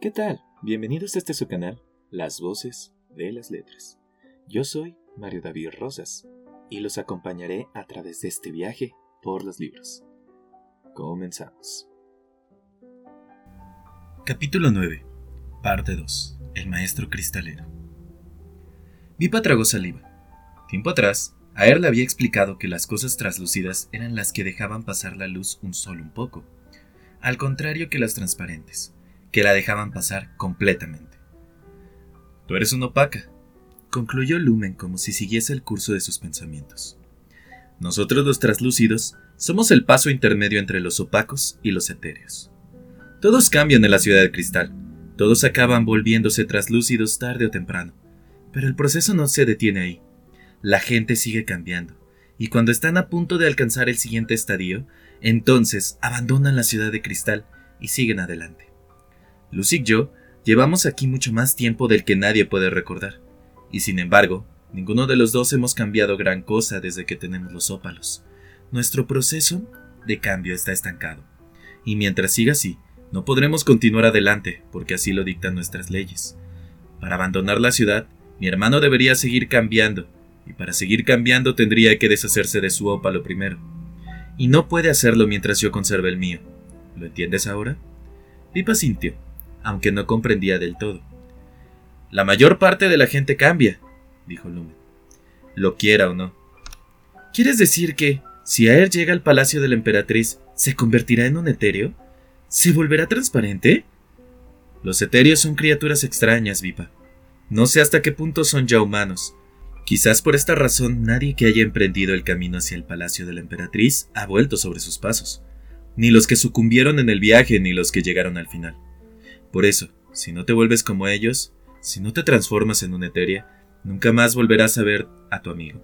¿Qué tal? Bienvenidos a este su canal, Las Voces de las Letras. Yo soy Mario David Rosas y los acompañaré a través de este viaje por los libros. Comenzamos. Capítulo 9. Parte 2. El maestro cristalero. Vipa tragó saliva. Tiempo atrás, Aer le había explicado que las cosas traslúcidas eran las que dejaban pasar la luz un solo un poco, al contrario que las transparentes, que la dejaban pasar completamente. Tú eres una opaca, concluyó Lumen como si siguiese el curso de sus pensamientos. Nosotros los traslúcidos somos el paso intermedio entre los opacos y los etéreos. Todos cambian en la ciudad de cristal, todos acaban volviéndose traslúcidos tarde o temprano, pero el proceso no se detiene ahí. La gente sigue cambiando, y cuando están a punto de alcanzar el siguiente estadio, entonces abandonan la ciudad de cristal y siguen adelante. Lucy y yo llevamos aquí mucho más tiempo del que nadie puede recordar, y sin embargo, ninguno de los dos hemos cambiado gran cosa desde que tenemos los ópalos. Nuestro proceso de cambio está estancado, y mientras siga así, no podremos continuar adelante, porque así lo dictan nuestras leyes. Para abandonar la ciudad, mi hermano debería seguir cambiando, y para seguir cambiando tendría que deshacerse de su ópalo primero. Y no puede hacerlo mientras yo conserve el mío. ¿Lo entiendes ahora? Pipa sintió, aunque no comprendía del todo. La mayor parte de la gente cambia, dijo Lumen. Lo quiera o no. ¿Quieres decir que, si Aer llega al palacio de la emperatriz, se convertirá en un etéreo? ¿Se volverá transparente? Los etéreos son criaturas extrañas, Vipa. No sé hasta qué punto son ya humanos. Quizás por esta razón nadie que haya emprendido el camino hacia el palacio de la emperatriz ha vuelto sobre sus pasos. Ni los que sucumbieron en el viaje ni los que llegaron al final. Por eso, si no te vuelves como ellos, si no te transformas en una etérea, nunca más volverás a ver a tu amigo.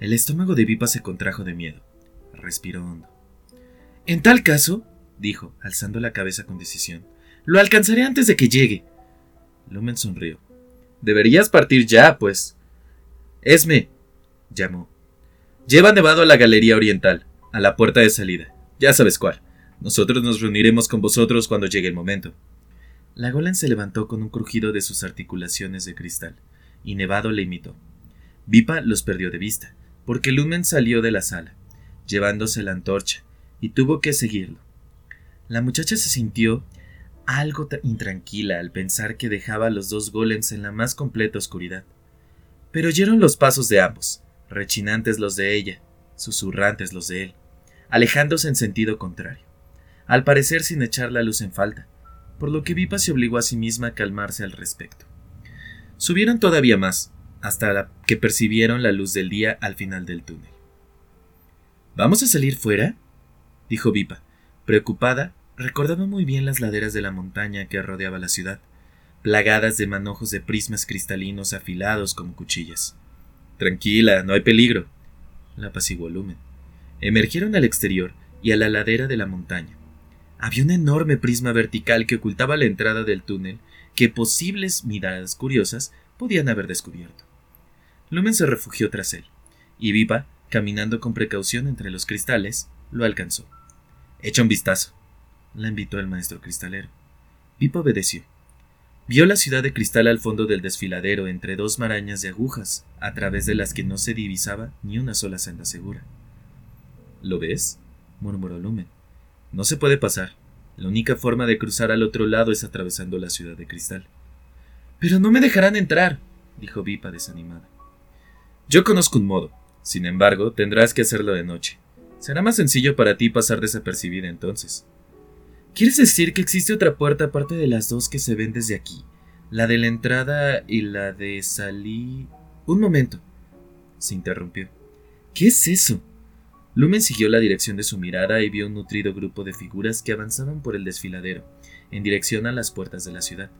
El estómago de Vipa se contrajo de miedo. Respiró hondo. En tal caso, dijo, alzando la cabeza con decisión, lo alcanzaré antes de que llegue. Lumen sonrió. Deberías partir ya, pues. Esme, llamó. Lleva Nevado a la Galería Oriental, a la puerta de salida. Ya sabes cuál. Nosotros nos reuniremos con vosotros cuando llegue el momento. La golem se levantó con un crujido de sus articulaciones de cristal, y Nevado le imitó. Vipa los perdió de vista, porque Lumen salió de la sala, llevándose la antorcha, y tuvo que seguirlo. La muchacha se sintió algo intranquila al pensar que dejaba a los dos golems en la más completa oscuridad. Pero oyeron los pasos de ambos, rechinantes los de ella, susurrantes los de él, alejándose en sentido contrario, al parecer sin echar la luz en falta, por lo que Vipa se obligó a sí misma a calmarse al respecto. Subieron todavía más, hasta que percibieron la luz del día al final del túnel. ¿Vamos a salir fuera? dijo Vipa, preocupada Recordaba muy bien las laderas de la montaña que rodeaba la ciudad, plagadas de manojos de prismas cristalinos afilados como cuchillas. Tranquila, no hay peligro. La apaciguó Lumen. Emergieron al exterior y a la ladera de la montaña. Había un enorme prisma vertical que ocultaba la entrada del túnel que posibles miradas curiosas podían haber descubierto. Lumen se refugió tras él, y Viva, caminando con precaución entre los cristales, lo alcanzó. Echa un vistazo, la invitó el maestro cristalero. Pipa obedeció. Vio la ciudad de cristal al fondo del desfiladero entre dos marañas de agujas, a través de las que no se divisaba ni una sola senda segura. ¿Lo ves? murmuró Lumen. No se puede pasar. La única forma de cruzar al otro lado es atravesando la ciudad de cristal. Pero no me dejarán entrar, dijo Vipa desanimada. Yo conozco un modo. Sin embargo, tendrás que hacerlo de noche. Será más sencillo para ti pasar desapercibida entonces. ¿Quieres decir que existe otra puerta aparte de las dos que se ven desde aquí? La de la entrada y la de salir. Un momento. Se interrumpió. ¿Qué es eso? Lumen siguió la dirección de su mirada y vio un nutrido grupo de figuras que avanzaban por el desfiladero, en dirección a las puertas de la ciudad.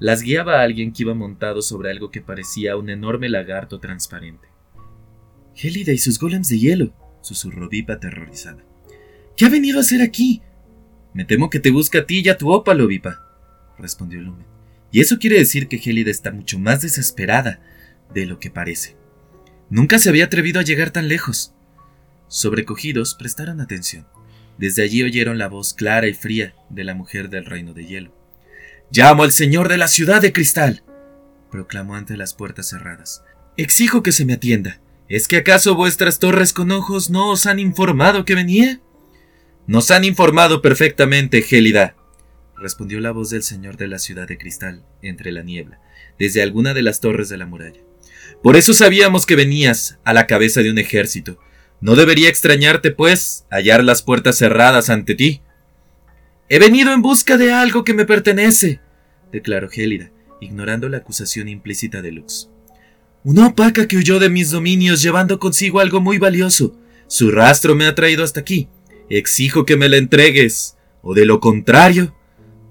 Las guiaba alguien que iba montado sobre algo que parecía un enorme lagarto transparente. Gélida y sus golems de hielo, susurró Vipa aterrorizada. ¿Qué ha venido a hacer aquí? Me temo que te busca a ti y a tu ópalo, Vipa, respondió Lumen. Y eso quiere decir que Gélida está mucho más desesperada de lo que parece. Nunca se había atrevido a llegar tan lejos. Sobrecogidos, prestaron atención. Desde allí oyeron la voz clara y fría de la mujer del reino de hielo. Llamo al señor de la ciudad de cristal, proclamó ante las puertas cerradas. Exijo que se me atienda. ¿Es que acaso vuestras torres con ojos no os han informado que venía? Nos han informado perfectamente, Gélida, respondió la voz del señor de la ciudad de cristal entre la niebla, desde alguna de las torres de la muralla. Por eso sabíamos que venías a la cabeza de un ejército. No debería extrañarte, pues, hallar las puertas cerradas ante ti. He venido en busca de algo que me pertenece, declaró Gélida, ignorando la acusación implícita de Lux. Una opaca que huyó de mis dominios llevando consigo algo muy valioso. Su rastro me ha traído hasta aquí. Exijo que me la entregues, o de lo contrario.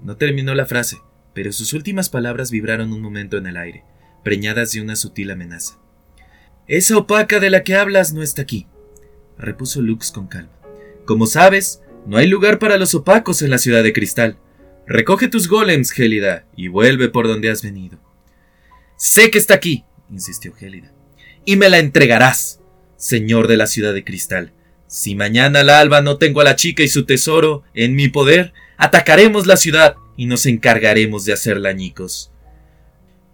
No terminó la frase, pero sus últimas palabras vibraron un momento en el aire, preñadas de una sutil amenaza. Esa opaca de la que hablas no está aquí, repuso Lux con calma. Como sabes, no hay lugar para los opacos en la ciudad de cristal. Recoge tus golems, Gélida, y vuelve por donde has venido. Sé que está aquí, insistió Gélida, y me la entregarás, señor de la ciudad de cristal. Si mañana al alba no tengo a la chica y su tesoro en mi poder, atacaremos la ciudad y nos encargaremos de hacerla añicos.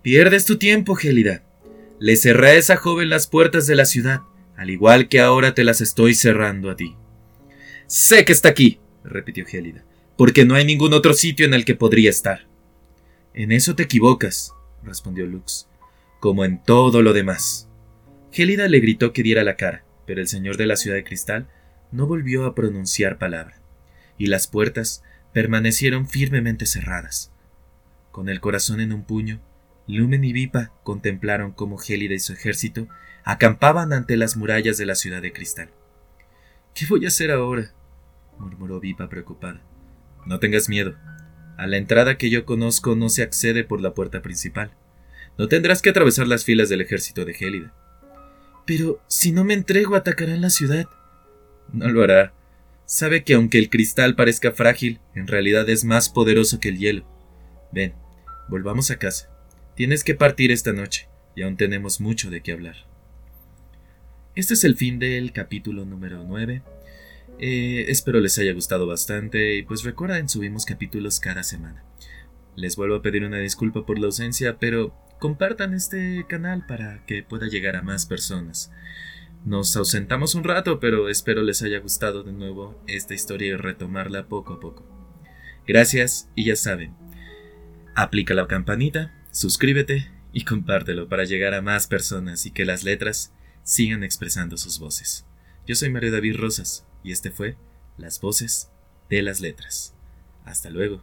Pierdes tu tiempo, Gélida. Le cerré a esa joven las puertas de la ciudad, al igual que ahora te las estoy cerrando a ti. Sé que está aquí, repitió Gélida, porque no hay ningún otro sitio en el que podría estar. En eso te equivocas, respondió Lux, como en todo lo demás. Gélida le gritó que diera la cara, pero el señor de la ciudad de cristal no volvió a pronunciar palabra, y las puertas permanecieron firmemente cerradas. Con el corazón en un puño, Lumen y Vipa contemplaron cómo Gélida y su ejército acampaban ante las murallas de la ciudad de cristal. ¿Qué voy a hacer ahora? murmuró Vipa preocupada. No tengas miedo. A la entrada que yo conozco no se accede por la puerta principal. No tendrás que atravesar las filas del ejército de Gélida. Pero si no me entrego, atacarán la ciudad. No lo hará. Sabe que aunque el cristal parezca frágil, en realidad es más poderoso que el hielo. Ven, volvamos a casa. Tienes que partir esta noche, y aún tenemos mucho de qué hablar. Este es el fin del capítulo número 9. Eh, espero les haya gustado bastante y pues recuerden subimos capítulos cada semana. Les vuelvo a pedir una disculpa por la ausencia, pero compartan este canal para que pueda llegar a más personas. Nos ausentamos un rato, pero espero les haya gustado de nuevo esta historia y retomarla poco a poco. Gracias y ya saben, aplica la campanita suscríbete y compártelo para llegar a más personas y que las letras sigan expresando sus voces. Yo soy Mario David Rosas y este fue Las Voces de las Letras. Hasta luego.